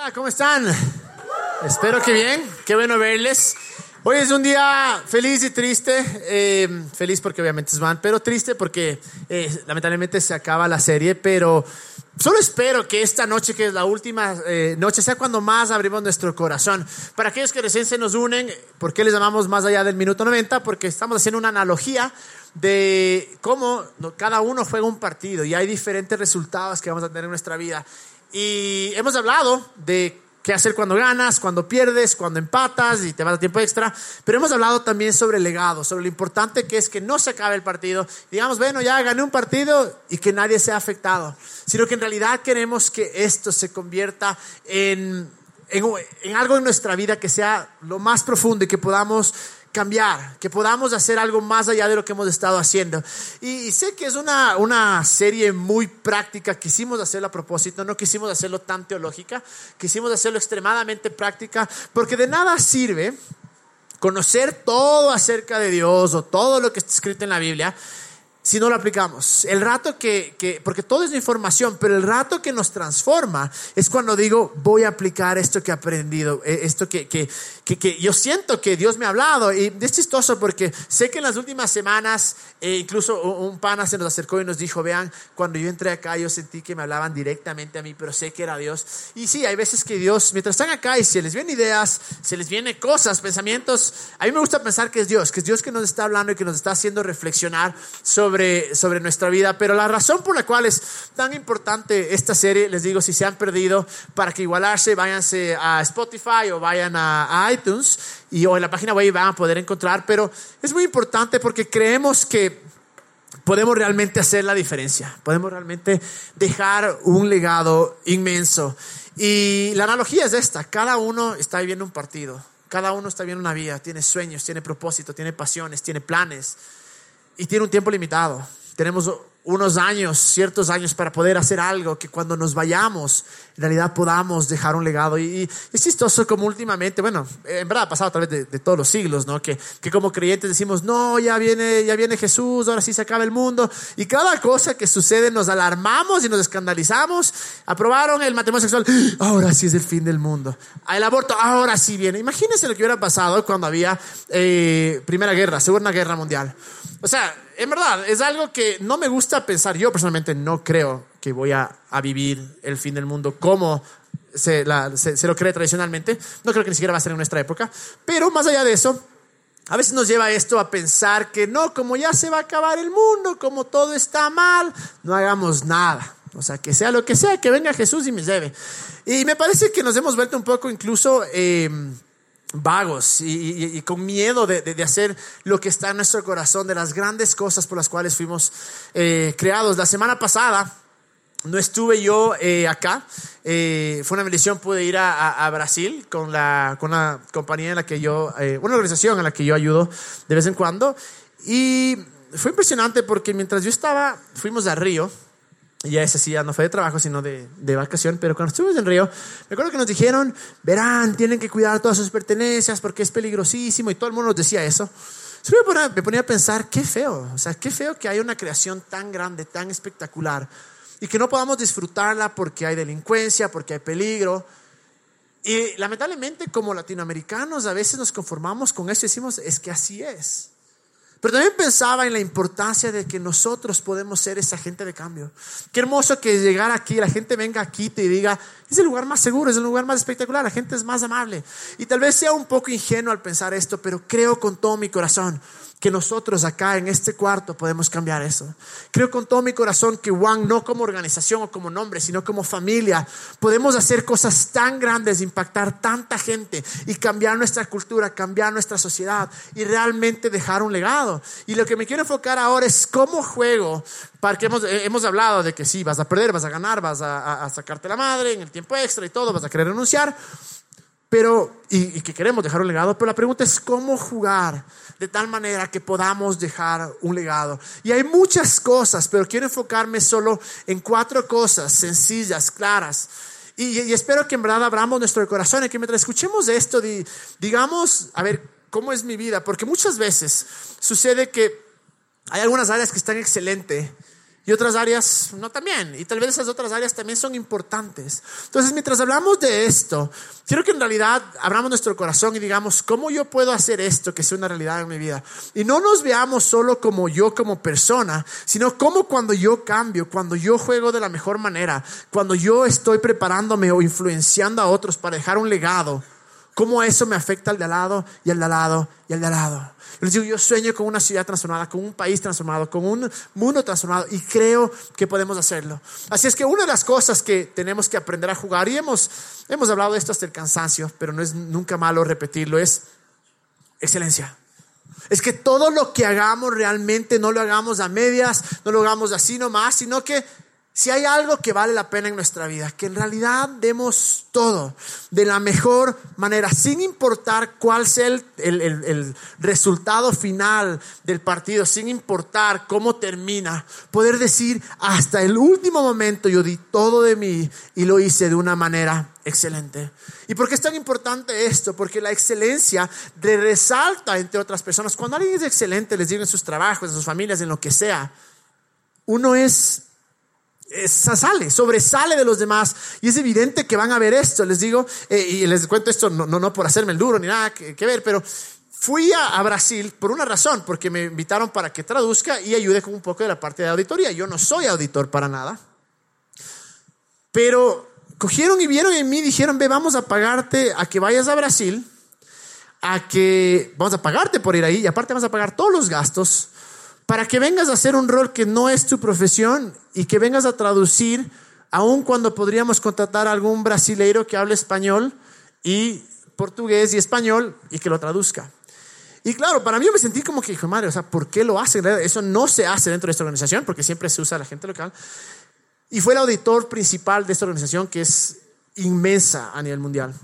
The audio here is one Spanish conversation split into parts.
Hola, ¿cómo están? Espero que bien, qué bueno verles. Hoy es un día feliz y triste, eh, feliz porque obviamente es van, pero triste porque eh, lamentablemente se acaba la serie, pero solo espero que esta noche, que es la última eh, noche, sea cuando más abrimos nuestro corazón. Para aquellos que recién se nos unen, ¿por qué les llamamos más allá del minuto 90? Porque estamos haciendo una analogía de cómo cada uno juega un partido y hay diferentes resultados que vamos a tener en nuestra vida. Y hemos hablado de qué hacer cuando ganas, cuando pierdes, cuando empatas y te vas a tiempo extra, pero hemos hablado también sobre el legado, sobre lo importante que es que no se acabe el partido, digamos, bueno, ya gané un partido y que nadie sea afectado, sino que en realidad queremos que esto se convierta en, en, en algo en nuestra vida que sea lo más profundo y que podamos cambiar, que podamos hacer algo más allá de lo que hemos estado haciendo. Y, sé que es una, una serie muy práctica, quisimos hacerlo a propósito, no quisimos hacerlo tan teológica, quisimos hacerlo extremadamente práctica, porque de nada sirve conocer todo acerca de Dios o todo lo que está escrito en la Biblia si no lo aplicamos. El rato que, que, porque todo es información, pero el rato que nos transforma es cuando digo, voy a aplicar esto que he aprendido, eh, esto que, que, que, yo siento que Dios me ha hablado. Y es chistoso porque sé que en las últimas semanas, eh, incluso un pana se nos acercó y nos dijo, vean, cuando yo entré acá yo sentí que me hablaban directamente a mí, pero sé que era Dios. Y sí, hay veces que Dios, mientras están acá y se les vienen ideas, se les vienen cosas, pensamientos, a mí me gusta pensar que es Dios, que es Dios que nos está hablando y que nos está haciendo reflexionar sobre, sobre nuestra vida. Pero la razón por la cual es tan importante esta serie, les digo, si se han perdido, para que igualarse, váyanse a Spotify o vayan a, iTunes y o en la página web van a poder encontrar, pero es muy importante porque creemos que podemos realmente hacer la diferencia, podemos realmente dejar un legado inmenso. Y la analogía es esta, cada uno está viviendo un partido, cada uno está viviendo una vida, tiene sueños, tiene propósito, tiene pasiones, tiene planes y tiene un tiempo limitado. Tenemos unos años, ciertos años para poder hacer algo que cuando nos vayamos, en realidad podamos dejar un legado. Y, es chistoso como últimamente, bueno, en verdad ha pasado a través de, todos los siglos, ¿no? Que, que, como creyentes decimos, no, ya viene, ya viene Jesús, ahora sí se acaba el mundo. Y cada cosa que sucede nos alarmamos y nos escandalizamos. Aprobaron el matrimonio sexual, ahora sí es el fin del mundo. El aborto, ahora sí viene. Imagínense lo que hubiera pasado cuando había eh, Primera Guerra, Segunda Guerra Mundial. O sea, en verdad, es algo que no me gusta pensar. Yo personalmente no creo que voy a, vivir el fin del mundo como se, lo cree tradicionalmente. No creo que ni siquiera va a ser en nuestra época. Pero más allá de eso, a veces nos lleva esto a pensar que no, como ya se va a acabar el mundo, como todo está mal, no hagamos nada. O sea, que sea lo que sea, que venga Jesús y me lleve. Y me parece que nos hemos vuelto un poco incluso... Eh, vagos y, con miedo de, hacer lo que está en nuestro corazón, de las grandes cosas por las cuales fuimos eh, creados. La semana pasada no estuve yo eh, acá, eh, fue una bendición, pude ir a, Brasil con, la, con una compañía en la que yo, una organización en la que yo ayudo de vez en cuando y fue impresionante porque mientras yo estaba, fuimos a Río, y ese sí ya no fue de trabajo, sino de, de, vacación. Pero cuando estuvimos en Río, me acuerdo que nos dijeron, verán, tienen que cuidar todas sus pertenencias porque es peligrosísimo. Y todo el mundo nos decía eso. me ponía, me ponía a pensar, qué feo. O sea, qué feo que haya una creación tan grande, tan espectacular. Y que no podamos disfrutarla porque hay delincuencia, porque hay peligro. Y lamentablemente como latinoamericanos a veces nos conformamos con eso y decimos, es que así es. Pero también pensaba en la importancia de que nosotros podemos ser esa gente de cambio. Qué hermoso que llegar aquí, la gente venga aquí y te diga, es el lugar más seguro, es el lugar más espectacular, la gente es más amable. Y tal vez sea un poco ingenuo al pensar esto, pero creo con todo mi corazón que nosotros acá en este cuarto podemos cambiar eso. Creo con todo mi corazón que One, no como organización o como nombre, sino como familia, podemos hacer cosas tan grandes, impactar tanta gente y cambiar nuestra cultura, cambiar nuestra sociedad y realmente dejar un legado. Y lo que me quiero enfocar ahora es cómo juego, porque hemos, eh, hemos hablado de que sí, vas a perder, vas a ganar, vas a, a sacarte la madre en el tiempo extra y todo, vas a querer renunciar. Pero, y, que queremos dejar un legado, pero la pregunta es cómo jugar de tal manera que podamos dejar un legado. Y hay muchas cosas, pero quiero enfocarme solo en cuatro cosas sencillas, claras. Y, espero que en verdad abramos nuestro corazón y que mientras escuchemos esto, digamos, a ver, ¿cómo es mi vida? Porque muchas veces sucede que hay algunas áreas que están excelentes y otras áreas no también. Y tal vez esas otras áreas también son importantes. Entonces, mientras hablamos de esto, quiero que en realidad abramos nuestro corazón y digamos, ¿cómo yo puedo hacer esto que sea una realidad en mi vida? Y no nos veamos solo como yo como persona, sino como cuando yo cambio, cuando yo juego de la mejor manera, cuando yo estoy preparándome o influenciando a otros para dejar un legado, cómo eso me afecta al de al lado y al de al lado y al de al lado. Les digo, yo sueño con una ciudad transformada, con un país transformado, con un mundo transformado y creo que podemos hacerlo. Así es que una de las cosas que tenemos que aprender a jugar, y hemos hablado de esto hasta el cansancio, pero no es nunca malo repetirlo, es excelencia. Es que todo lo que hagamos realmente no lo hagamos a medias, no lo hagamos así nomás, sino que si hay algo que vale la pena en nuestra vida, que en realidad demos todo de la mejor manera, sin importar cuál sea el, el, resultado final del partido, sin importar cómo termina, poder decir hasta el último momento yo di todo de mí y lo hice de una manera excelente. ¿Y por qué es tan importante esto? Porque la excelencia resalta entre otras personas. Cuando alguien es excelente, les digo en sus trabajos, en sus familias, en lo que sea, uno es sale, sobresale de los demás. Y es evidente que van a ver esto, les digo, eh, y les cuento esto no, no, por hacerme el duro ni nada que, ver, pero fui a, Brasil por una razón, porque me invitaron para que traduzca y ayude con un poco de la parte de auditoría. Yo no soy auditor para nada, pero cogieron y vieron en mí, dijeron, ve, vamos a pagarte a que vayas a Brasil, a que vamos a pagarte por ir ahí y aparte vamos a pagar todos los gastos para que vengas a hacer un rol que no es tu profesión y que vengas a traducir, aun cuando podríamos contratar a algún brasileiro que hable español y portugués y español y que lo traduzca. Y claro, para mí yo me sentí como que, hijo madre, o sea, ¿por qué lo hacen? Eso no se hace dentro de esta organización porque siempre se usa la gente local. Y fue el auditor principal de esta organización que es inmensa a nivel mundial.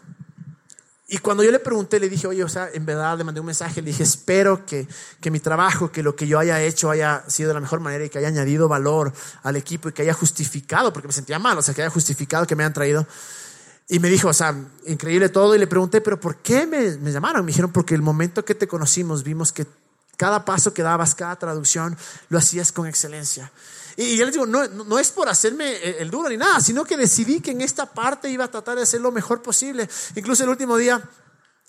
Y cuando yo le pregunté, le dije, oye, o sea, en verdad le mandé un mensaje, le dije, espero que, que mi trabajo, que lo que yo haya hecho haya sido de la mejor manera y que haya añadido valor al equipo y que haya justificado, porque me sentía mal, o sea, que haya justificado que me han traído. Y me dijo, o sea, increíble todo. Y le pregunté, pero ¿por qué me, me llamaron? Me dijeron, porque el momento que te conocimos vimos que cada paso que dabas, cada traducción, lo hacías con excelencia. Y yo les digo, no, no es por hacerme el duro ni nada, sino que decidí que en esta parte iba a tratar de hacer lo mejor posible. Incluso el último día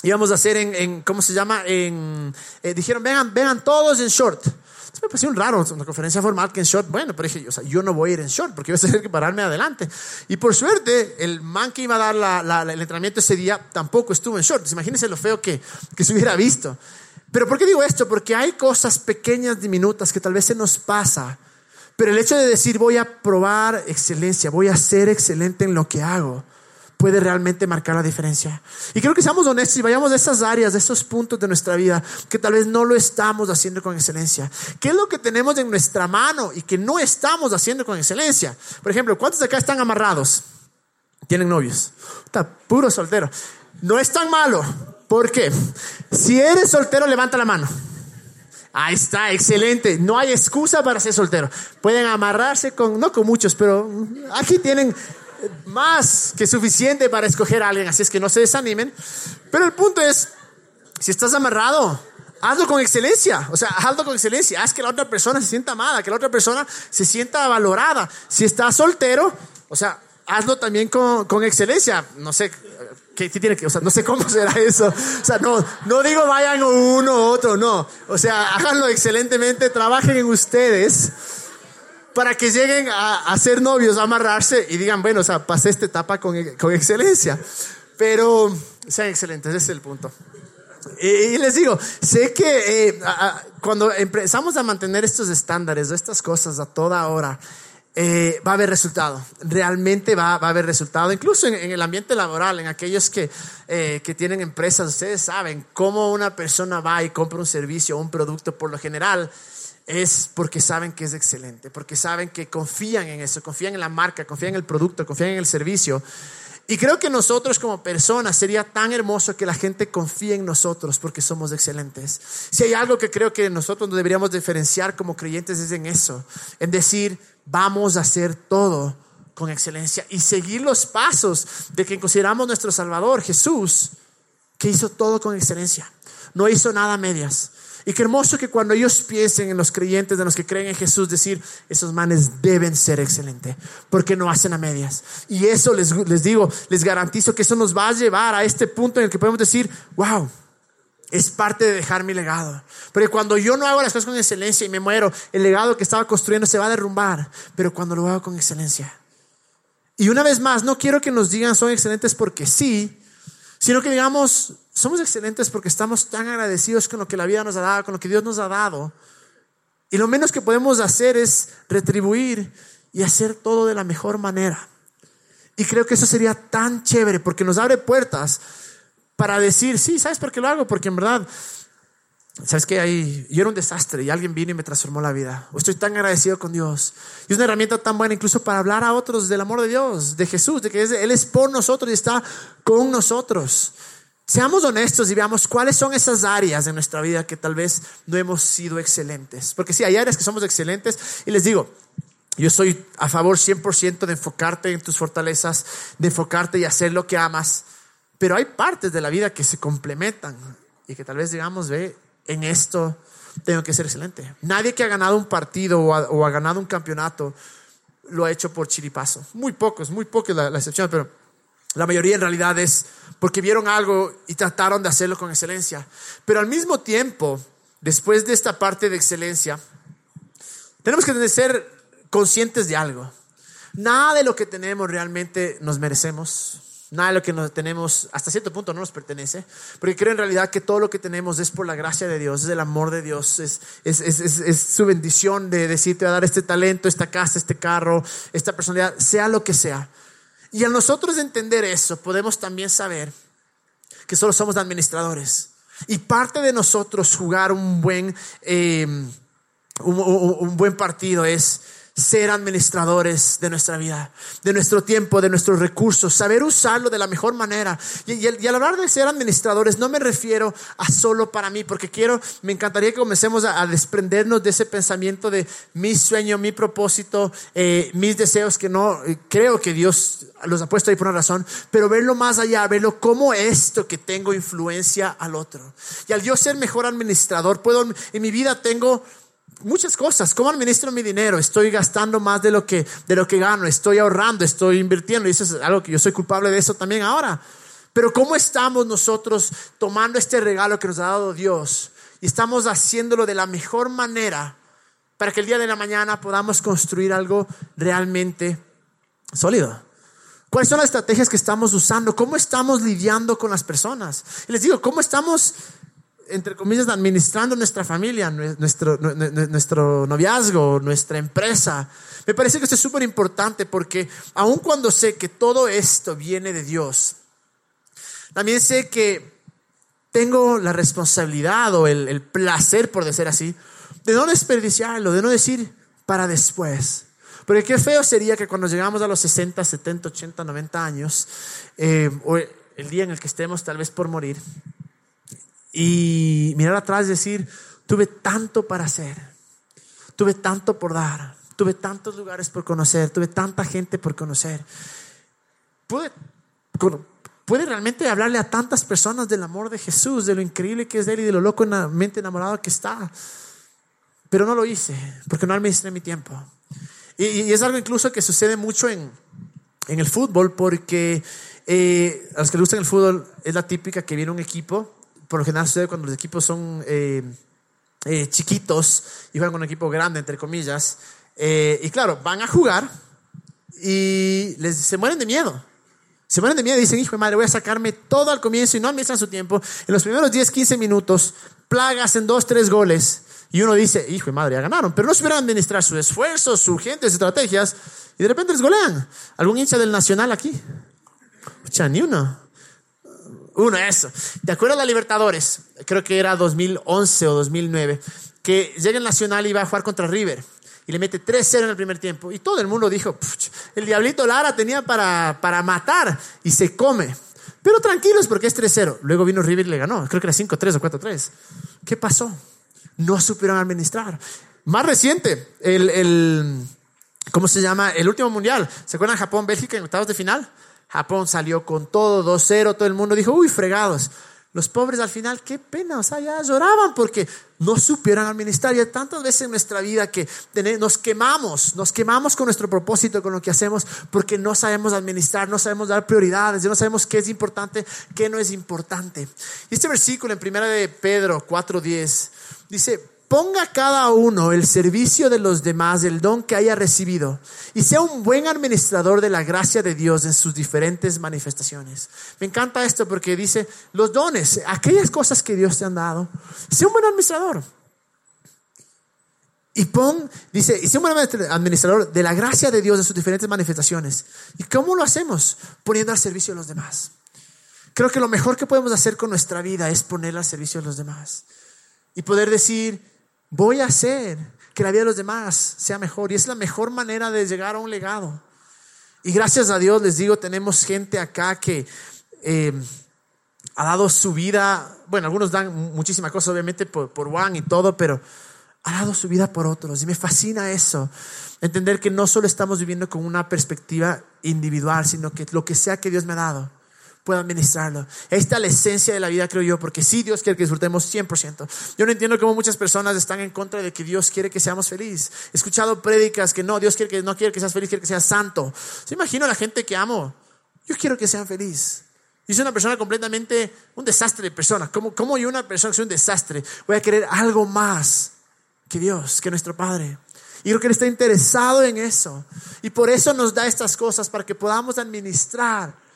íbamos a hacer en, en ¿cómo se llama? En, eh, dijeron, vengan, vengan todos en short. Entonces me pareció un raro, una conferencia formal que en short. Bueno, pero dije, o sea, yo no voy a ir en short porque voy a tener que pararme adelante. Y por suerte, el man que iba a dar la, la, el entrenamiento ese día tampoco estuvo en short. imagínense lo feo que, que se hubiera visto. Pero ¿por qué digo esto? Porque hay cosas pequeñas, diminutas que tal vez se nos pasa pero el hecho de decir voy a probar excelencia, voy a ser excelente en lo que hago, puede realmente marcar la diferencia. Y creo que seamos honestos y vayamos de esas áreas, de esos puntos de nuestra vida que tal vez no lo estamos haciendo con excelencia. ¿Qué es lo que tenemos en nuestra mano y que no estamos haciendo con excelencia? Por ejemplo, ¿cuántos de acá están amarrados? Tienen novios. Está puro soltero. No es tan malo. ¿Por qué? Si eres soltero, levanta la mano. Ahí está, excelente. No hay excusa para ser soltero. Pueden amarrarse con, no con muchos, pero aquí tienen más que suficiente para escoger a alguien, así es que no se desanimen. Pero el punto es, si estás amarrado, hazlo con excelencia. O sea, hazlo con excelencia. Haz que la otra persona se sienta amada, que la otra persona se sienta valorada. Si estás soltero, o sea, hazlo también con, con excelencia. No sé, ¿Qué, tiene que, o sea, no sé cómo será eso. O sea, no, no digo vayan uno u otro, no. O sea, háganlo excelentemente, trabajen en ustedes para que lleguen a, a ser novios, a amarrarse y digan, bueno, o sea, pasé esta etapa con, con excelencia. Pero sean excelentes, ese es el punto. Y, les digo, sé que eh, cuando empezamos a mantener estos estándares, estas cosas a toda hora, eh, va a haber resultado. Realmente va, a haber resultado. Incluso en, el ambiente laboral, en aquellos que, eh, que tienen empresas, ustedes saben cómo una persona va y compra un servicio o un producto por lo general es porque saben que es excelente, porque saben que confían en eso, confían en la marca, confían en el producto, confían en el servicio. Y creo que nosotros como personas sería tan hermoso que la gente confíe en nosotros porque somos excelentes. Si hay algo que creo que nosotros deberíamos diferenciar como creyentes es en eso, en decir, vamos a hacer todo con excelencia y seguir los pasos de quien consideramos nuestro Salvador, Jesús, que hizo todo con excelencia. No hizo nada medias. Y qué hermoso que cuando ellos piensen en los creyentes, de los que creen en Jesús, decir, esos manes deben ser excelentes, porque no hacen a medias. Y eso les, les digo, les garantizo que eso nos va a llevar a este punto en el que podemos decir, wow, es parte de dejar mi legado. Porque cuando yo no hago las cosas con excelencia y me muero, el legado que estaba construyendo se va a derrumbar. Pero cuando lo hago con excelencia. Y una vez más, no quiero que nos digan son excelentes porque sí, sino que digamos, somos excelentes porque estamos tan agradecidos con lo que la vida nos ha dado, con lo que Dios nos ha dado. Y lo menos que podemos hacer es retribuir y hacer todo de la mejor manera. Y creo que eso sería tan chévere porque nos abre puertas para decir, sí, ¿sabes por qué lo hago? Porque en verdad, ¿sabes que Ahí, yo era un desastre y alguien vino y me transformó la vida. Estoy tan agradecido con Dios. Y es una herramienta tan buena incluso para hablar a otros del amor de Dios, de Jesús, de que Él es por nosotros y está con nosotros. Seamos honestos y veamos cuáles son esas áreas de nuestra vida que tal vez no hemos sido excelentes. Porque sí, hay áreas que somos excelentes y les digo, yo soy a favor 100% de enfocarte en tus fortalezas, de enfocarte y hacer lo que amas. Pero hay partes de la vida que se complementan y que tal vez digamos, ve, en esto tengo que ser excelente. Nadie que ha ganado un partido o ha, ganado un campeonato lo ha hecho por chiripazo. Muy pocos, muy pocos la, la excepción, pero la mayoría en realidad es porque vieron algo y trataron de hacerlo con excelencia. Pero al mismo tiempo, después de esta parte de excelencia, tenemos que ser conscientes de algo. Nada de lo que tenemos realmente nos merecemos. Nada de lo que nos tenemos hasta cierto punto no nos pertenece, porque creo en realidad que todo lo que tenemos es por la gracia de Dios, es el amor de Dios, es, su bendición de decirte a dar este talento, esta casa, este carro, esta personalidad, sea lo que sea. Y a nosotros entender eso, podemos también saber que solo somos administradores. Y parte de nosotros jugar un buen, eh, buen partido es ser administradores de nuestra vida, de nuestro tiempo, de nuestros recursos, saber usarlo de la mejor manera. Y, al hablar de ser administradores, no me refiero a solo para mí, porque quiero, me encantaría que comencemos a, desprendernos de ese pensamiento de mi sueño, mi propósito, eh, mis deseos, que no eh, creo que Dios los ha puesto ahí por una razón, pero verlo más allá, verlo como esto que tengo influencia al otro. Y al yo ser mejor administrador, puedo, en mi vida tengo muchas cosas. ¿Cómo administro mi dinero? Estoy gastando más de lo que, de lo que gano, estoy ahorrando, estoy invirtiendo. Y eso es algo que yo soy culpable de eso también ahora. Pero ¿cómo estamos nosotros tomando este regalo que nos ha dado Dios y estamos haciéndolo de la mejor manera para que el día de la mañana podamos construir algo realmente sólido? ¿Cuáles son las estrategias que estamos usando? ¿Cómo estamos lidiando con las personas? Y les digo, ¿cómo estamos entre comillas, administrando nuestra familia, nuestro, nuestro noviazgo, nuestra empresa. Me parece que esto es súper importante porque aun cuando sé que todo esto viene de Dios, también sé que tengo la responsabilidad o el, placer, por decir así, de no desperdiciarlo, de no decir para después. Porque qué feo sería que cuando llegamos a los 60, 70, 80, 90 años, eh, o el día en el que estemos tal vez por morir, y mirar atrás y decir, tuve tanto para hacer, tuve tanto por dar, tuve tantos lugares por conocer, tuve tanta gente por conocer. Pude, puede realmente hablarle a tantas personas del amor de Jesús, de lo increíble que es de Él y de lo locamente enamorado que está. Pero no lo hice, porque no administré mi tiempo. Y, es algo incluso que sucede mucho en, en el fútbol, porque eh, a los que les gusta el fútbol es la típica que viene un equipo por lo general sucede cuando los equipos son eh, eh, chiquitos y juegan con un equipo grande, entre comillas. Eh, y claro, van a jugar y les, se mueren de miedo. Se mueren de miedo y dicen, hijo de madre, voy a sacarme todo al comienzo y no administran su tiempo. En los primeros 10, 15 minutos, plagas en dos, tres goles. Y uno dice, hijo de madre, ya ganaron. Pero no supieron administrar su esfuerzo, sus estrategias. Y de repente les golean. ¿Algún hincha del Nacional aquí? sea, ni uno. Uno, eso. ¿Te acuerdas de la Libertadores? Creo que era 2011 o 2009. Que llega el Nacional y va a jugar contra River. Y le mete 3-0 en el primer tiempo. Y todo el mundo dijo, el Diablito Lara tenía para, para matar y se come. Pero tranquilos porque es 3-0. Luego vino River y le ganó. Creo que era 5-3 o 4-3. ¿Qué pasó? No supieron administrar. Más reciente, el, el, ¿cómo se llama? El último mundial. ¿Se acuerdan Japón-Bélgica en octavos de final? Japón salió con todo 2-0, todo el mundo dijo, uy, fregados. Los pobres al final, qué pena, o sea, ya lloraban porque no supieron administrar. Y hay tantas veces en nuestra vida que nos quemamos, nos quemamos con nuestro propósito, con lo que hacemos, porque no sabemos administrar, no sabemos dar prioridades, no sabemos qué es importante, qué no es importante. Y este versículo en primera de Pedro 4.10 dice, ponga cada uno el servicio de los demás el don que haya recibido y sea un buen administrador de la gracia de Dios en sus diferentes manifestaciones. Me encanta esto porque dice los dones, aquellas cosas que Dios te ha dado, sea un buen administrador. Y pon, dice, y sea un buen administrador de la gracia de Dios en sus diferentes manifestaciones. ¿Y cómo lo hacemos? Poniendo al servicio de los demás. Creo que lo mejor que podemos hacer con nuestra vida es poner al servicio de los demás. Y poder decir, Voy a hacer que la vida de los demás sea mejor. Y es la mejor manera de llegar a un legado. Y gracias a Dios les digo, tenemos gente acá que eh, ha dado su vida, bueno, algunos dan muchísimas cosas obviamente por, por Juan y todo, pero ha dado su vida por otros. Y me fascina eso, entender que no solo estamos viviendo con una perspectiva individual, sino que lo que sea que Dios me ha dado, pueda administrarlo. Esta es la esencia de la vida, creo yo, porque sí, Dios quiere que disfrutemos 100%. Yo no entiendo cómo muchas personas están en contra de que Dios quiere que seamos felices. He escuchado prédicas que no, Dios quiere que no quiere que seas feliz, quiere que seas santo. Se imagino la gente que amo. Yo quiero que sean felices. Yo soy una persona completamente, un desastre de persona. ¿Cómo, ¿Cómo yo, una persona que soy un desastre, voy a querer algo más que Dios, que nuestro Padre? Y creo que Él está interesado en eso. Y por eso nos da estas cosas, para que podamos administrar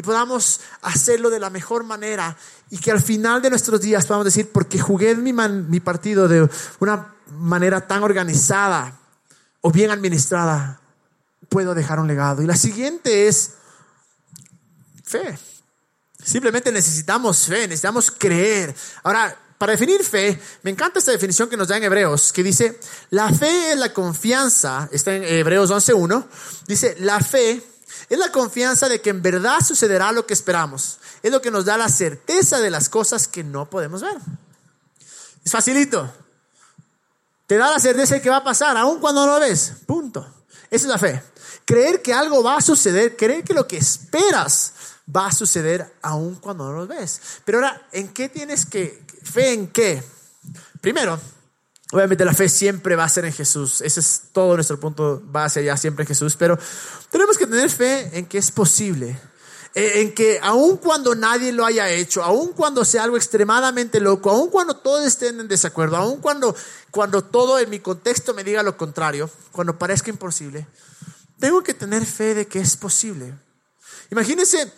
y podamos hacerlo de la mejor manera y que al final de nuestros días podamos decir, porque jugué mi, mi partido de una manera tan organizada o bien administrada, puedo dejar un legado. Y la siguiente es fe. Simplemente necesitamos fe, necesitamos creer. Ahora, para definir fe, me encanta esta definición que nos da en Hebreos, que dice, la fe es la confianza, está en Hebreos 11.1, dice, la fe es la confianza de que en verdad sucederá lo que esperamos. Es lo que nos da la certeza de las cosas que no podemos ver. Es facilito. Te da la certeza de que va a pasar, aun cuando no lo ves. Punto. Esa es la fe. Creer que algo va a suceder, creer que lo que esperas va a suceder aun cuando no lo ves. Pero ahora, ¿en qué tienes que, fe en qué? Primero, Obviamente la fe siempre va a ser en Jesús. Ese es todo nuestro punto base ya siempre en Jesús. Pero tenemos que tener fe en que es posible. Eh, en que aun cuando nadie lo haya hecho, aun cuando sea algo extremadamente loco, aun cuando todos estén en desacuerdo, aun cuando, cuando todo en mi contexto me diga lo contrario, cuando parezca imposible, tengo que tener fe de que es posible. Imagínense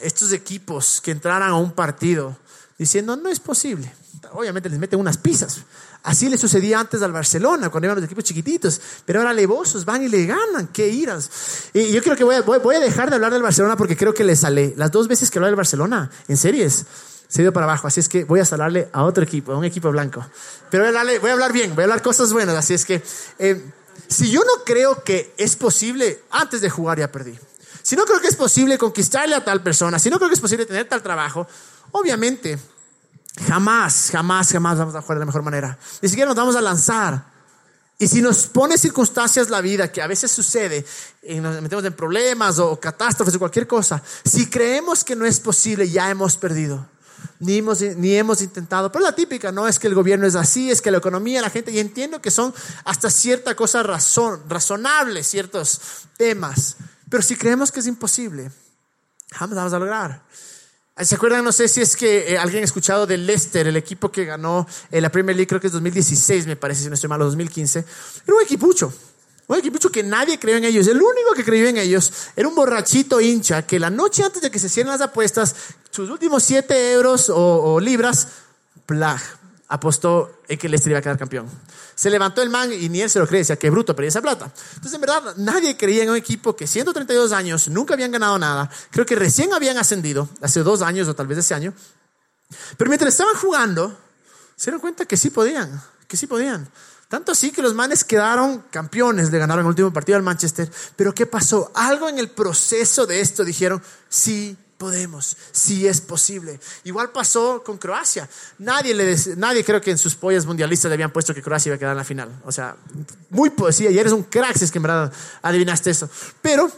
estos equipos que entraran a un partido diciendo no es posible. Obviamente les meten unas pizzas. Así le sucedía antes al Barcelona, cuando iban los equipos chiquititos. Pero ahora levosos van y le ganan. ¡Qué iras! Y yo creo que voy a, dejar de hablar del Barcelona porque creo que le sale. Las dos veces que hablé del Barcelona, en series, se dio para abajo. Así es que voy a hablarle a otro equipo, a un equipo blanco. Pero voy a, voy a hablar bien, voy a hablar cosas buenas. Así es que, eh, si yo no creo que es posible, antes de jugar ya perdí. Si no creo que es posible conquistarle a tal persona, si no creo que es posible tener tal trabajo, obviamente Jamás, jamás, jamás vamos a jugar de la mejor manera. Ni siquiera nos vamos a lanzar. Y si nos pone circunstancias la vida, que a veces sucede, y nos metemos en problemas o catástrofes o cualquier cosa, si creemos que no es posible, ya hemos perdido. Ni hemos, ni hemos intentado. Pero la típica, no es que el gobierno es así, es que la economía, la gente, y entiendo que son hasta cierta cosa razón, razonables ciertos temas. Pero si creemos que es imposible, jamás vamos a lograr. ¿Se acuerdan? No sé si es que eh, alguien ha escuchado de Leicester, el equipo que ganó en la Premier League, creo que es 2016, me parece, si no estoy mal, 2015. Era un equipucho. Un equipucho que nadie creyó en ellos. El único que creyó en ellos era un borrachito hincha que la noche antes de que se cierren las apuestas, sus últimos 7 euros o, libras, plag, apostó en que Leicester iba a quedar campeón. Se levantó el man y ni él se lo cree, decía que bruto, pero esa plata. Entonces, en verdad, nadie creía en un equipo que 132 años nunca habían ganado nada. Creo que recién habían ascendido, hace dos años o tal vez ese año. Pero mientras estaban jugando, se dieron cuenta que sí podían, que sí podían. Tanto así que los manes quedaron campeones de ganar el último partido al Manchester. Pero ¿qué pasó? Algo en el proceso de esto dijeron, sí podemos, si es posible. Igual pasó con Croacia. Nadie, le nadie creo que en sus pollas mundialistas le habían puesto que Croacia iba a quedar en la final. O sea, muy poesía. Y eres un crack si es que en adivinaste eso. Pero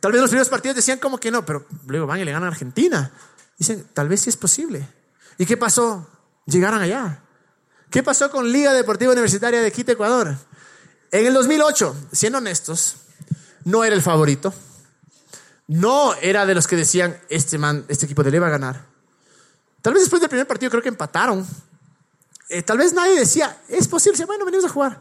tal vez los primeros partidos decían como que no, pero luego van y le ganan a Argentina. Dicen, tal vez sí es posible. ¿Y qué pasó? Llegaron allá. ¿Qué pasó con Liga Deportiva Universitaria de Quito, Ecuador? En el 2008, siendo honestos, no era el favorito. No era de los que decían, este man, este equipo de le va a ganar. Tal vez después del primer partido creo que empataron. Eh, tal vez nadie decía, es posible, bueno, venimos a jugar.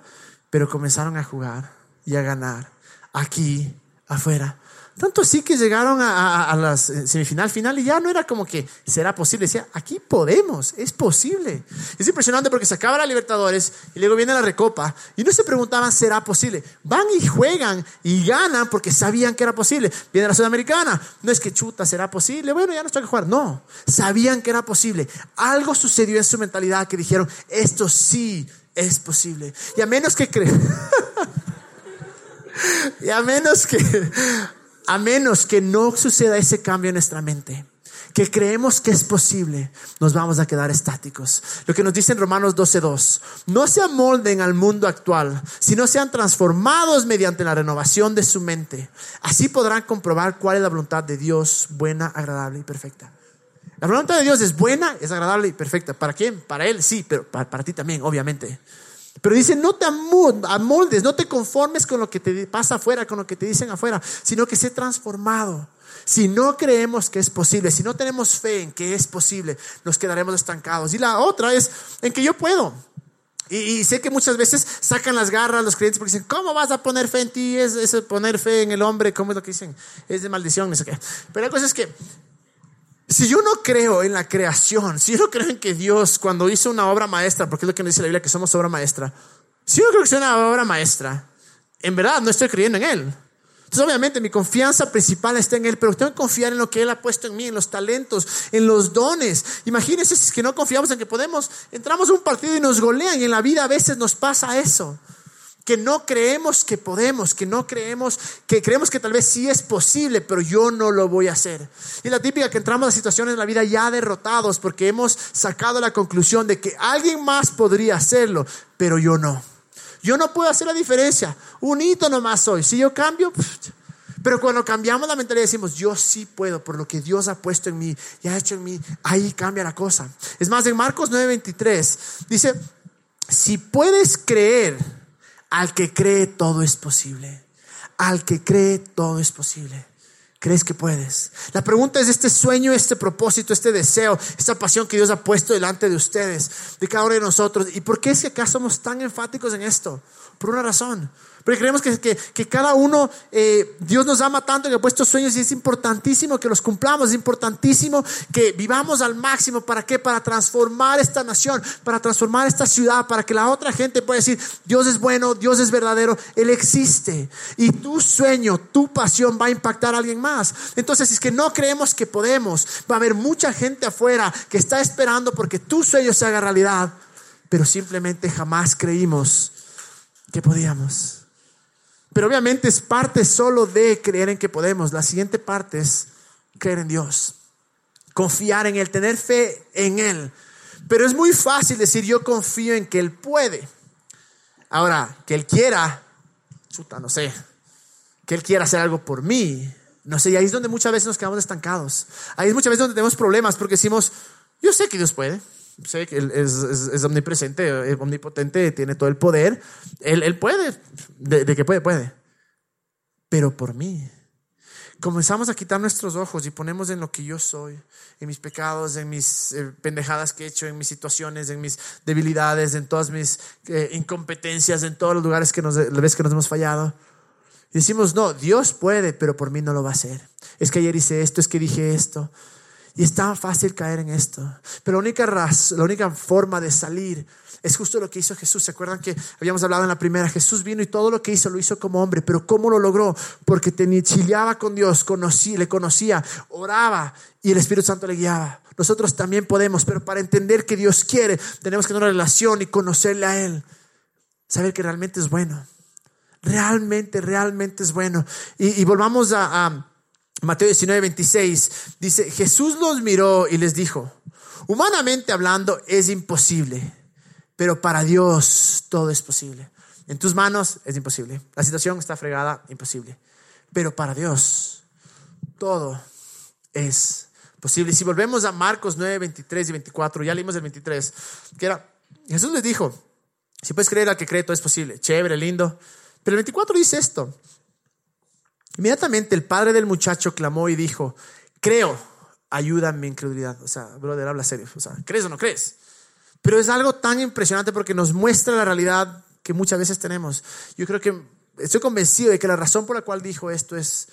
Pero comenzaron a jugar y a ganar aquí, afuera. Tanto así que llegaron a, la semifinal final y ya no era como que será posible. Decía, aquí podemos, es posible. Es impresionante porque se acaba la Libertadores y luego viene la Recopa y no se preguntaban, ¿será posible? Van y juegan y ganan porque sabían que era posible. Viene la Sudamericana, no es que chuta, ¿será posible? Bueno, ya no tengo que jugar. No, sabían que era posible. Algo sucedió en su mentalidad que dijeron, esto sí es posible. Y a menos que crean. y a menos que a menos que no suceda ese cambio en nuestra mente, que creemos que es posible, nos vamos a quedar estáticos. Lo que nos dice en Romanos 12:2, no se amolden al mundo actual, sino sean transformados mediante la renovación de su mente. Así podrán comprobar cuál es la voluntad de Dios, buena, agradable y perfecta. La voluntad de Dios es buena, es agradable y perfecta. ¿Para quién? Para Él, sí, pero para, para ti también, obviamente. Pero dice, no te amoldes, no te conformes con lo que te pasa afuera, con lo que te dicen afuera, sino que sé transformado. Si no creemos que es posible, si no tenemos fe en que es posible, nos quedaremos estancados. Y la otra es en que yo puedo. Y, sé que muchas veces sacan las garras los creyentes porque dicen, ¿cómo vas a poner fe en ti? Es, poner fe en el hombre, ¿cómo es lo que dicen? Es de maldición, no sé. Pero la cosa es que si yo no creo en la creación, si yo no creo en que Dios cuando hizo una obra maestra, porque es lo que nos dice la Biblia que somos obra maestra, si yo no creo que sea una obra maestra, en verdad no estoy creyendo en Él. Entonces obviamente mi confianza principal está en Él, pero tengo que confiar en lo que Él ha puesto en mí, en los talentos, en los dones. Imagínense si es que no confiamos en que podemos, entramos a un partido y nos golean y en la vida a veces nos pasa eso que no creemos que podemos, que no creemos, que creemos que tal vez sí es posible, pero yo no lo voy a hacer. Y la típica que entramos a situaciones en la vida ya derrotados porque hemos sacado la conclusión de que alguien más podría hacerlo, pero yo no. Yo no puedo hacer la diferencia. Un hito nomás soy. Si yo cambio, pero cuando cambiamos la mentalidad decimos, yo sí puedo por lo que Dios ha puesto en mí y ha hecho en mí, ahí cambia la cosa. Es más, en Marcos 9:23 dice, si puedes creer, al que cree todo es posible. Al que cree todo es posible. ¿Crees que puedes? La pregunta es este sueño, este propósito, este deseo, esta pasión que Dios ha puesto delante de ustedes, de cada uno de nosotros. ¿Y por qué es que acá somos tan enfáticos en esto? Por una razón. Porque creemos que, que, cada uno, eh, Dios nos ama tanto que ha puesto sueños y es importantísimo que los cumplamos, es importantísimo que vivamos al máximo. ¿Para qué? Para transformar esta nación, para transformar esta ciudad, para que la otra gente pueda decir, Dios es bueno, Dios es verdadero, Él existe. Y tu sueño, tu pasión va a impactar a alguien más. Entonces, si es que no creemos que podemos, va a haber mucha gente afuera que está esperando porque tu sueño se haga realidad, pero simplemente jamás creímos que podíamos. Pero obviamente es parte solo de creer en que podemos. La siguiente parte es creer en Dios. Confiar en Él, tener fe en Él. Pero es muy fácil decir yo confío en que Él puede. Ahora, que Él quiera, chuta, no sé, que Él quiera hacer algo por mí. No sé, y ahí es donde muchas veces nos quedamos estancados. Ahí es muchas veces donde tenemos problemas porque decimos, yo sé que Dios puede sé que Él es, omnipresente, es omnipotente, tiene todo el poder. Él, él puede, de, de, que puede, puede. Pero por mí. Comenzamos a quitar nuestros ojos y ponemos en lo que yo soy, en mis pecados, en mis eh, pendejadas que he hecho, en mis situaciones, en mis debilidades, en todas mis eh, incompetencias, en todos los lugares que nos, la vez que nos hemos fallado. Y decimos, no, Dios puede, pero por mí no lo va a hacer. Es que ayer hice esto, es que dije esto. Y es tan fácil caer en esto. Pero la única, razón, la única forma de salir es justo lo que hizo Jesús. ¿Se acuerdan que habíamos hablado en la primera? Jesús vino y todo lo que hizo lo hizo como hombre. Pero ¿cómo lo logró? Porque chileaba con Dios, conocí, le conocía, oraba y el Espíritu Santo le guiaba. Nosotros también podemos, pero para entender que Dios quiere, tenemos que tener una relación y conocerle a Él. Saber que realmente es bueno. Realmente, realmente es bueno. Y, volvamos a Mateo 19, 26 dice, Jesús los miró y les dijo, humanamente hablando es imposible, pero para Dios todo es posible. En tus manos es imposible. La situación está fregada, imposible. Pero para Dios todo es posible. Si volvemos a Marcos 9, 23 y 24, ya leímos el 23, que era, Jesús les dijo, si puedes creer al que cree, todo es posible. Chévere, lindo. Pero el 24 dice esto. Inmediatamente el padre del muchacho clamó y dijo, creo, ayuda mi incredulidad. O sea, brother, habla serio. O sea, ¿crees o no crees? Pero es algo tan impresionante porque nos muestra la realidad que muchas veces tenemos. Yo creo que estoy convencido de que la razón por la cual dijo esto es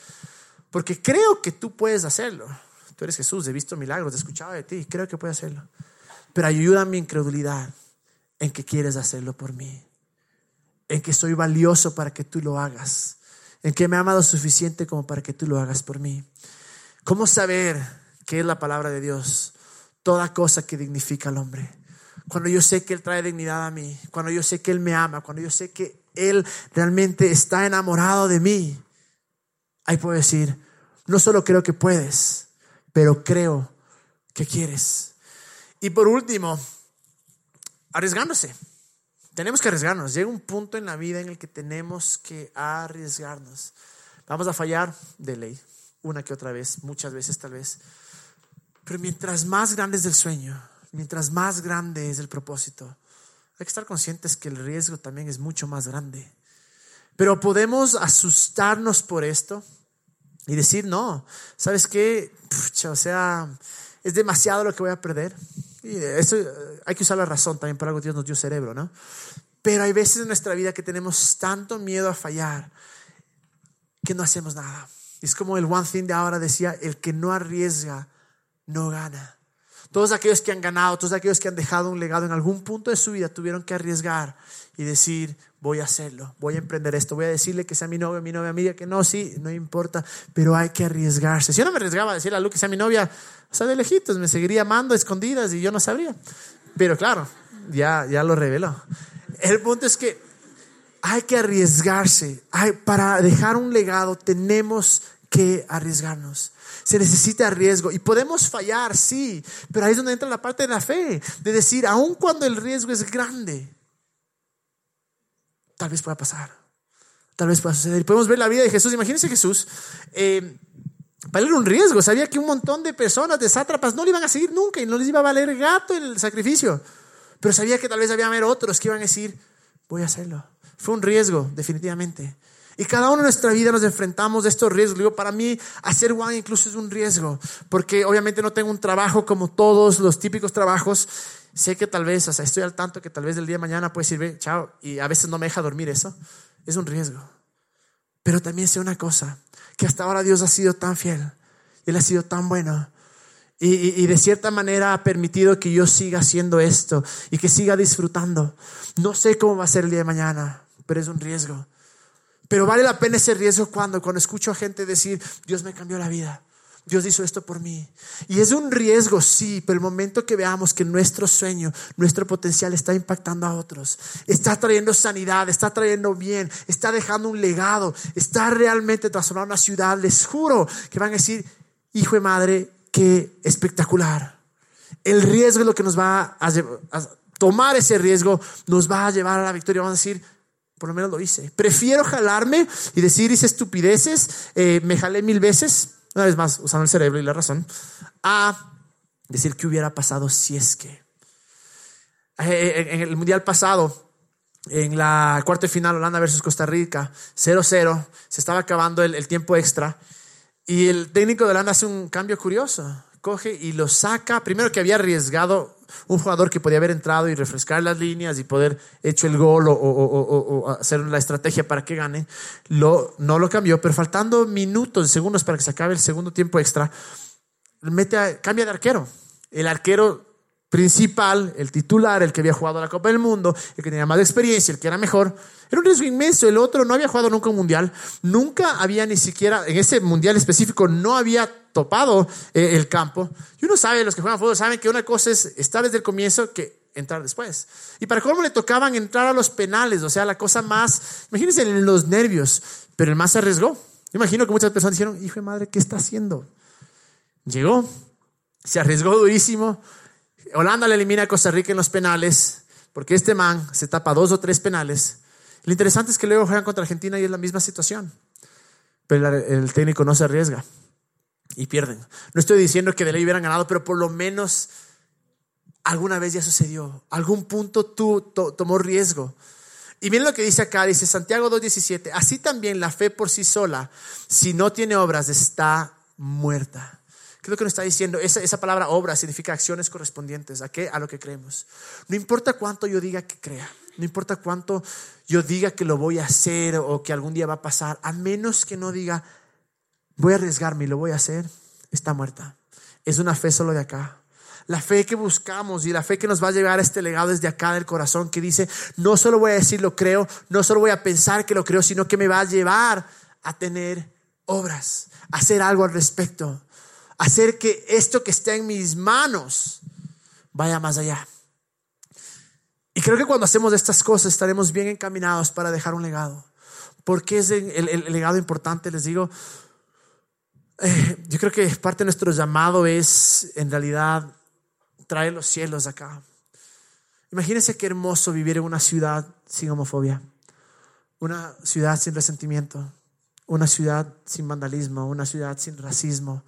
porque creo que tú puedes hacerlo. Tú eres Jesús, he visto milagros, he escuchado de ti, creo que puedes hacerlo. Pero ayuda mi incredulidad en que quieres hacerlo por mí, en que soy valioso para que tú lo hagas, en que me ha amado suficiente como para que tú lo hagas por mí. ¿Cómo saber qué es la palabra de Dios? Toda cosa que dignifica al hombre. Cuando yo sé que Él trae dignidad a mí, cuando yo sé que Él me ama, cuando yo sé que Él realmente está enamorado de mí, ahí puedo decir, no solo creo que puedes, pero creo que quieres. Y por último, arriesgándose. Tenemos que arriesgarnos. Llega un punto en la vida en el que tenemos que arriesgarnos. Vamos a fallar de ley, una que otra vez, muchas veces tal vez. Pero mientras más grande es el sueño, mientras más grande es el propósito, hay que estar conscientes que el riesgo también es mucho más grande. Pero podemos asustarnos por esto y decir, no, ¿sabes qué? O sea, es demasiado lo que voy a perder. Eh, hay que usar la razón también, para algo Dios nos dio cerebro, ¿no? Pero hay veces en nuestra vida que tenemos tanto miedo a fallar que no hacemos nada. Es como el one thing de ahora decía, el que no arriesga, no gana. Todos aquellos que han ganado, todos aquellos que han dejado un legado en algún punto de su vida tuvieron que arriesgar y decir, voy a hacerlo, voy a emprender esto, voy a decirle que sea mi novia, mi novia amiga, que no, sí, no importa, pero hay que arriesgarse. Si yo no me arriesgaba a decirle a Lu que sea mi novia, o sea, de lejitos, me seguiría amando escondidas y yo no sabría. Pero claro, ya, ya lo reveló. El punto es que hay que arriesgarse. Para dejar un legado tenemos que arriesgarnos. Se necesita riesgo y podemos fallar, sí, pero ahí es donde entra la parte de la fe, de decir, aun cuando el riesgo es grande, tal vez pueda pasar, tal vez pueda suceder. Y podemos ver la vida de Jesús. Imagínense Jesús, eh, un riesgo, sabía que un montón de personas, de sátrapas, no le iban a seguir nunca y no les iba a valer gato el sacrificio, pero sabía que tal vez había otros que iban a decir, voy a hacerlo. Fue un riesgo, definitivamente. Y cada uno en nuestra vida nos enfrentamos a estos riesgos. Digo, para mí, hacer one incluso es un riesgo, porque obviamente no tengo un trabajo como todos los típicos trabajos. Sé que tal vez, o sea, estoy al tanto que tal vez el día de mañana puede decir, chao, y a veces no me deja dormir eso. Es un riesgo. Pero también sé una cosa, que hasta ahora Dios ha sido tan fiel, Él ha sido tan bueno. Y, y, de cierta manera ha permitido que yo siga haciendo esto y que siga disfrutando. No sé cómo va a ser el día de mañana, pero es un riesgo. Pero vale la pena ese riesgo cuando, cuando escucho a gente decir, Dios me cambió la vida. Dios hizo esto por mí. Y es un riesgo, sí, pero el momento que veamos que nuestro sueño, nuestro potencial está impactando a otros, está trayendo sanidad, está trayendo bien, está dejando un legado, está realmente transformando una ciudad, les juro que van a decir, hijo de madre, qué espectacular. El riesgo es lo que nos va a, a tomar ese riesgo, nos va a llevar a la victoria. Vamos a decir, por lo menos lo hice. Prefiero jalarme y decir hice estupideces, eh, me jalé mil veces, una vez más, usando el cerebro y la razón, a decir qué hubiera pasado si es que. Eh, eh, en el mundial pasado, en la cuarta final, Holanda versus Costa Rica, 0-0, se estaba acabando el, el tiempo extra y el técnico de Holanda hace un cambio curioso. Coge y lo saca, primero que había arriesgado un jugador que podía haber entrado y refrescar las líneas y poder hecho el gol o, hacer la estrategia para que gane, lo, no lo cambió, pero faltando minutos, segundos para que se acabe el segundo tiempo extra, mete cambia de arquero. El arquero principal, el titular, el que había jugado la Copa del Mundo, el que tenía más experiencia, el que era mejor, era un riesgo inmenso. El otro no había jugado nunca un mundial, nunca había ni siquiera, en ese mundial específico, no había topado eh, el campo. Y uno sabe, los que juegan fútbol saben que una cosa es estar desde el comienzo que entrar después. Y para cómo le tocaban entrar a los penales, o sea, la cosa más, imagínense los nervios, pero el más se arriesgó. Imagino que muchas personas dijeron, hijo de madre, ¿qué está haciendo? Llegó, se arriesgó durísimo. Holanda le elimina a Costa Rica en los penales, porque este man se tapa dos o tres penales. Lo interesante es que luego juegan contra Argentina y es la misma situación. Pero el técnico no se arriesga. y pierden. No estoy diciendo que de ley hubieran ganado, pero por lo menos alguna vez ya sucedió. Algún punto tú tomó riesgo. Y miren lo que dice acá, dice Santiago 2.17, así también la fe por sí sola, si no tiene obras, está muerta. ¿Qué es lo que nos está diciendo? Esa, esa palabra obra significa acciones correspondientes a, qué? a lo que creemos. No importa cuánto yo diga que crea, no importa cuánto yo diga que lo voy a hacer o que algún día va a pasar, a menos que no diga, voy a arriesgarme y lo voy a hacer, está muerta. Es una fe solo de acá. La fe que buscamos y la fe que nos va a llevar a este legado desde acá del corazón que dice, no solo voy a decir lo creo, no solo voy a pensar que lo creo, sino que me va a llevar a tener obras, a hacer algo al respecto, hacer que esto que está en mis manos vaya más allá. Y creo que cuando hacemos estas cosas estaremos bien encaminados para dejar un legado. porque es el legado importante? Les digo, eh, yo creo que parte de nuestro llamado es, en realidad, traer los cielos acá. Imagínense qué hermoso vivir en una ciudad sin homofobia, una ciudad sin resentimiento, una ciudad sin vandalismo, una ciudad sin racismo,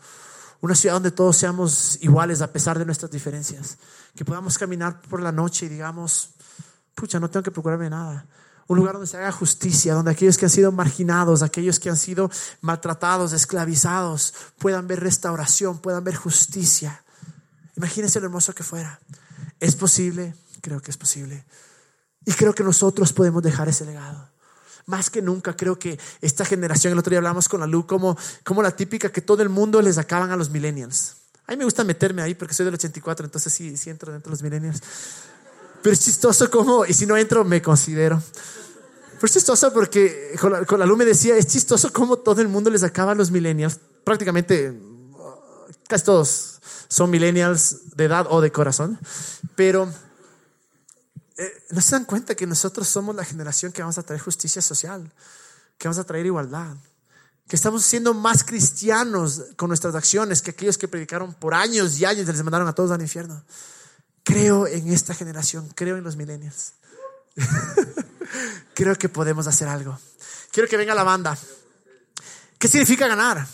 una ciudad donde todos seamos iguales a pesar de nuestras diferencias, que podamos caminar por la noche y digamos, pucha, no tengo que procurarme nada un lugar donde se haga justicia, donde aquellos que han sido marginados, aquellos que han sido maltratados, esclavizados, puedan ver restauración, puedan ver justicia. Imagínense lo hermoso que fuera. ¿Es posible? Creo que es posible. Y creo que nosotros podemos dejar ese legado. Más que nunca creo que esta generación, el otro día hablamos con la Lu, como, como la típica que todo el mundo les acaban a los millennials. A mí me gusta meterme ahí porque soy del 84, entonces sí, sí entro dentro de los millennials. Pero es chistoso como, y si no entro, me considero. Pero es chistoso porque con la, con la me decía, es chistoso como todo el mundo les acaba a los millennials. Prácticamente, casi todos son millennials de edad o de corazón. Pero eh, no se dan cuenta que nosotros somos la generación que vamos a traer justicia social, que vamos a traer igualdad, que estamos siendo más cristianos con nuestras acciones que aquellos que predicaron por años y años y les mandaron a todos al infierno. Creo en esta generación, creo en los millennials. creo que podemos hacer algo. Quiero que venga la banda. ¿Qué significa ganar?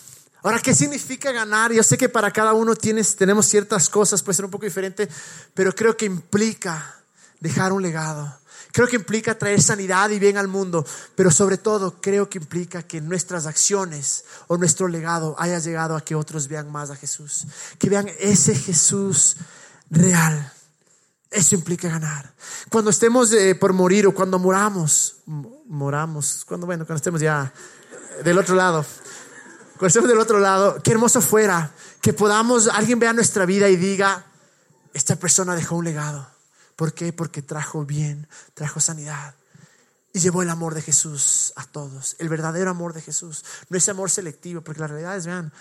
Ahora, ¿qué significa ganar? Yo sé que para cada uno tienes, tenemos ciertas cosas, puede ser un poco diferente, pero creo que implica dejar un legado. Creo que implica traer sanidad y bien al mundo, pero sobre todo creo que implica que nuestras acciones o nuestro legado haya llegado a que otros vean más a Jesús, que vean ese Jesús real. Eso implica ganar. Cuando estemos eh, por morir o cuando moramos, moramos, cuando, bueno, cuando estemos ya del otro lado, cuando estemos del otro lado, qué hermoso fuera que podamos, alguien vea nuestra vida y diga, esta persona dejó un legado. ¿Por qué? Porque trajo bien, trajo sanidad y llevó el amor de Jesús a todos, el verdadero amor de Jesús, no ese amor selectivo, porque la realidad es, vean,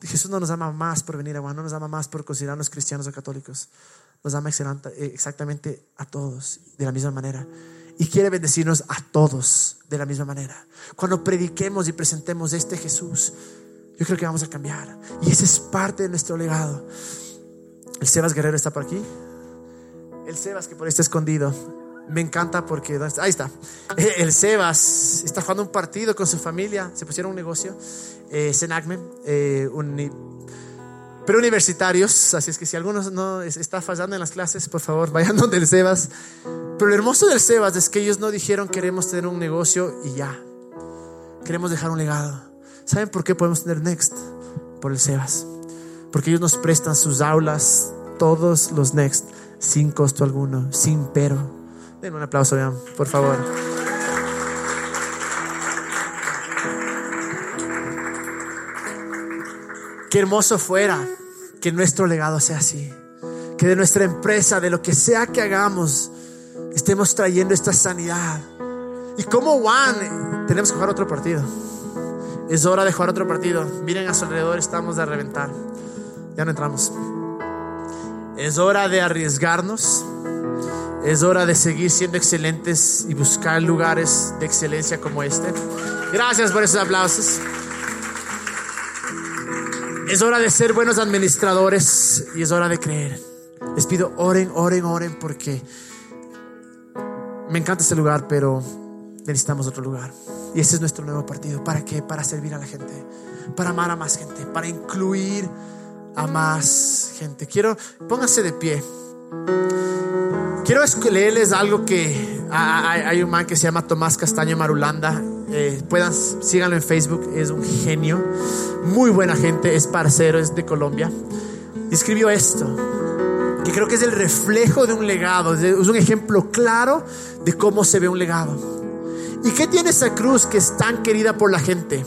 Jesús no nos ama más por venir a Juan, no nos ama más por considerarnos cristianos o católicos nos ama exactamente a todos de la misma manera. Y quiere bendecirnos a todos de la misma manera. Cuando prediquemos y presentemos este Jesús, yo creo que vamos a cambiar. Y ese es parte de nuestro legado. El Sebas Guerrero está por aquí. El Sebas que por ahí está escondido. Me encanta porque ahí está. El Sebas está jugando un partido con su familia. Se pusieron un negocio. Eh, Senagme, eh, un pero universitarios, así es que si alguno no está fallando en las clases, por favor, vayan donde el Sebas. Pero lo hermoso del Sebas es que ellos no dijeron queremos tener un negocio y ya. Queremos dejar un legado. ¿Saben por qué podemos tener Next? Por el Sebas. Porque ellos nos prestan sus aulas, todos los Next, sin costo alguno, sin pero. Den un aplauso, vean, por favor. Qué hermoso fuera que nuestro legado sea así. Que de nuestra empresa, de lo que sea que hagamos, estemos trayendo esta sanidad. Y como Juan, tenemos que jugar otro partido. Es hora de jugar otro partido. Miren a su alrededor, estamos de reventar. Ya no entramos. Es hora de arriesgarnos. Es hora de seguir siendo excelentes y buscar lugares de excelencia como este. Gracias por esos aplausos. Es hora de ser buenos administradores y es hora de creer. Les pido, oren, oren, oren, porque me encanta este lugar, pero necesitamos otro lugar. Y ese es nuestro nuevo partido. ¿Para qué? Para servir a la gente. para amar a más gente, para incluir a más gente. Quiero, póngase de pie. Quiero leerles algo que hay, un man que se llama Tomás Castaño Marulanda. Eh, puedan, síganlo en Facebook, es un genio, muy buena gente, es parcero, es de Colombia. escribió esto, que creo que es el reflejo de un legado, es un ejemplo claro de cómo se ve un legado. ¿Y qué tiene esa cruz que es tan querida por la gente?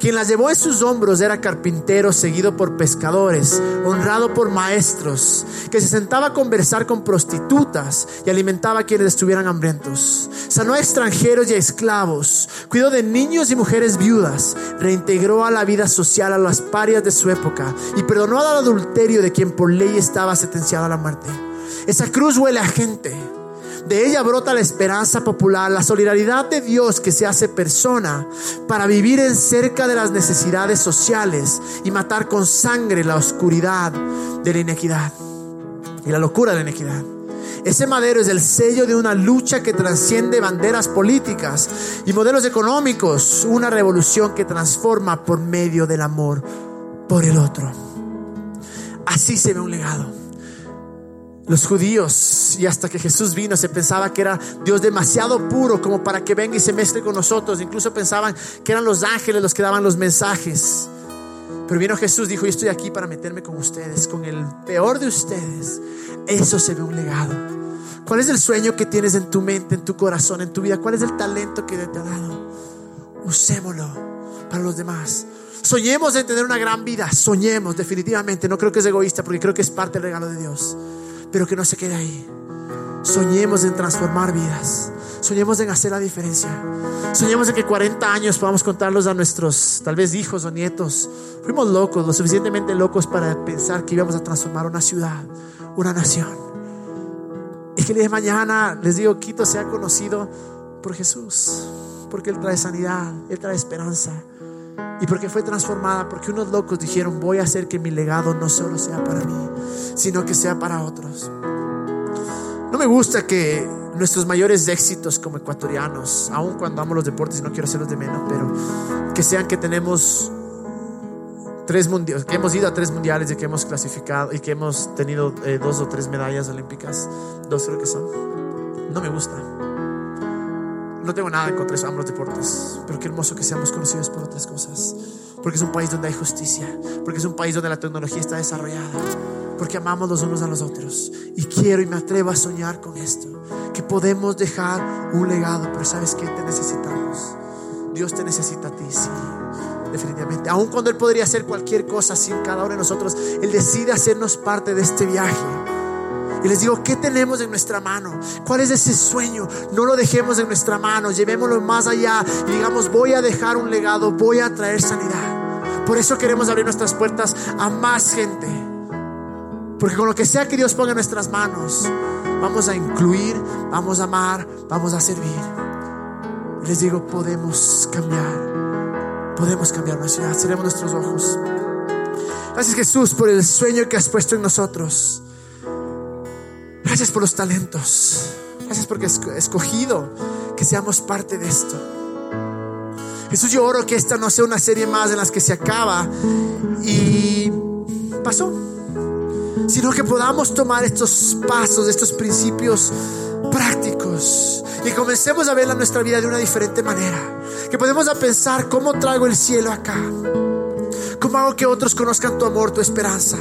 Quien la llevó en sus hombros era carpintero, seguido por pescadores, honrado por maestros, que se sentaba a conversar con prostitutas y alimentaba a quienes estuvieran hambrientos. Sanó a extranjeros y a esclavos, cuidó de niños y mujeres viudas, reintegró a la vida social a las parias de su época y perdonó al adulterio de quien por ley estaba sentenciado a la muerte. Esa cruz huele a gente de ella brota la esperanza popular, la solidaridad de Dios que se hace persona para vivir en cerca de las necesidades sociales y matar con sangre la oscuridad de la inequidad y la locura de la inequidad. Ese madero es el sello de una lucha que trasciende banderas políticas y modelos económicos, una revolución que transforma por medio del amor por el otro. Así se ve un legado. Los judíos, y hasta que Jesús vino, se pensaba que era Dios demasiado puro como para que venga y se mezcle con nosotros. Incluso pensaban que eran los ángeles los que daban los mensajes. Pero vino Jesús, dijo, yo estoy aquí para meterme con ustedes, con el peor de ustedes. Eso se ve un legado. ¿Cuál es el sueño que tienes en tu mente, en tu corazón, en tu vida? ¿Cuál es el talento que te ha dado? Usémoslo para los demás. Soñemos en tener una gran vida, soñemos definitivamente. No creo que es egoísta porque creo que es parte del regalo de Dios pero que no se quede ahí. Soñemos en transformar vidas. Soñemos en hacer la diferencia. Soñemos en que 40 años podamos contarlos a nuestros, tal vez, hijos o nietos. Fuimos locos, lo suficientemente locos para pensar que íbamos a transformar una ciudad, una nación. Y que el día de mañana, les digo, Quito sea conocido por Jesús, porque Él trae sanidad, Él trae esperanza. Y porque fue transformada, porque unos locos dijeron, voy a hacer que mi legado no solo sea para mí, sino que sea para otros. No me gusta que nuestros mayores éxitos como ecuatorianos, aun cuando amo los deportes y no quiero hacerlos de menos, pero que sean que tenemos tres mundiales, que hemos ido a tres mundiales y que hemos clasificado y que hemos tenido eh, dos o tres medallas olímpicas, dos creo que son. No me gusta. No tengo nada en contra de ambos deportes, pero qué hermoso que seamos conocidos por otras cosas. Porque es un país donde hay justicia, porque es un país donde la tecnología está desarrollada, porque amamos los unos a los otros. Y quiero y me atrevo a soñar con esto, que podemos dejar un legado, pero sabes que te necesitamos. Dios te necesita a ti, sí, definitivamente. Aun cuando Él podría hacer cualquier cosa sin cada uno de nosotros, Él decide hacernos parte de este viaje y les digo, ¿qué tenemos en nuestra mano? ¿Cuál es ese sueño? No lo dejemos en nuestra mano, llevémoslo más allá y digamos, voy a dejar un legado, voy a traer sanidad. Por eso queremos abrir nuestras puertas a más gente. Porque con lo que sea que Dios ponga en nuestras manos, vamos a incluir, vamos a amar, vamos a servir. Les digo, podemos cambiar, podemos cambiar una ciudad. Cerremos nuestros ojos. Gracias Jesús por el sueño que has puesto en nosotros. Gracias por los talentos. Gracias porque has escogido que seamos parte de esto. Jesús, yo oro que esta no sea una serie más en las que se acaba y pasó, sino que podamos tomar estos pasos, estos principios prácticos y comencemos a ver nuestra vida de una diferente manera. Que podemos a pensar cómo traigo el cielo acá. ¿Cómo hago que otros conozcan tu amor, tu esperanza?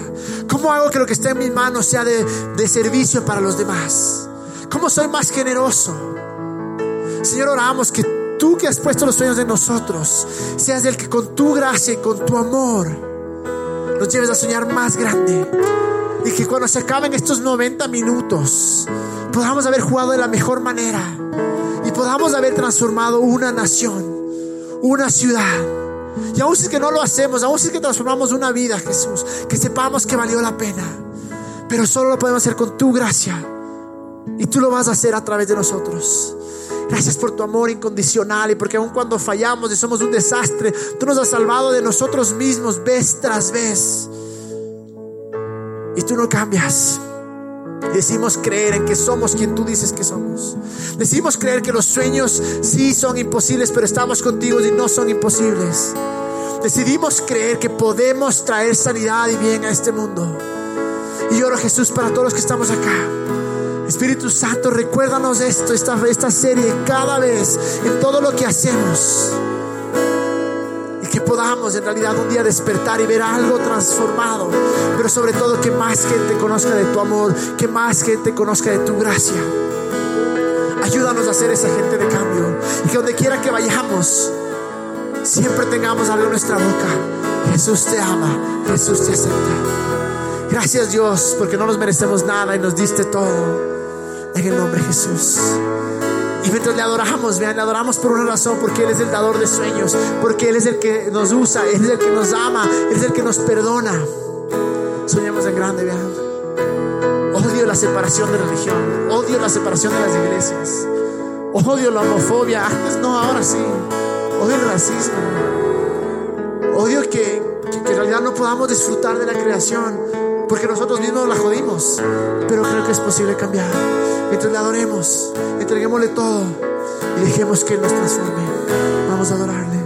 ¿Cómo hago que lo que está en mis manos sea de, de servicio para los demás? ¿Cómo soy más generoso? Señor, oramos que tú que has puesto los sueños de nosotros, seas el que con tu gracia y con tu amor nos lleves a soñar más grande. Y que cuando se acaben estos 90 minutos, podamos haber jugado de la mejor manera y podamos haber transformado una nación, una ciudad y aún si es que no lo hacemos, aún si es que transformamos una vida, Jesús, que sepamos que valió la pena. Pero solo lo podemos hacer con tu gracia. Y tú lo vas a hacer a través de nosotros. Gracias por tu amor incondicional y porque aun cuando fallamos y somos un desastre, tú nos has salvado de nosotros mismos vez tras vez. Y tú no cambias. Decimos creer en que somos quien tú dices que somos. Decimos creer que los sueños sí son imposibles, pero estamos contigo y no son imposibles. Decidimos creer que podemos traer sanidad y bien a este mundo. Y oro Jesús para todos los que estamos acá. Espíritu Santo, recuérdanos esto, esta, esta serie cada vez, en todo lo que hacemos. Que podamos en realidad un día despertar y ver algo transformado. Pero sobre todo que más gente conozca de tu amor, que más gente conozca de tu gracia. Ayúdanos a ser esa gente de cambio. Y que donde quiera que vayamos, siempre tengamos algo en nuestra boca. Jesús te ama, Jesús te acepta. Gracias Dios, porque no nos merecemos nada y nos diste todo. En el nombre de Jesús. Y mientras le adoramos, vean, le adoramos por una razón, porque Él es el dador de sueños, porque Él es el que nos usa, Él es el que nos ama, Él es el que nos perdona. Soñamos en grande, vean. Odio la separación de religión, odio la separación de las iglesias, odio la homofobia, antes no, ahora sí, odio el racismo, odio que, que en realidad no podamos disfrutar de la creación porque nosotros mismos la jodimos, pero creo que es posible cambiar. Mientras le adoremos, entreguémosle todo y dejemos que Él nos transforme. Vamos a adorarle.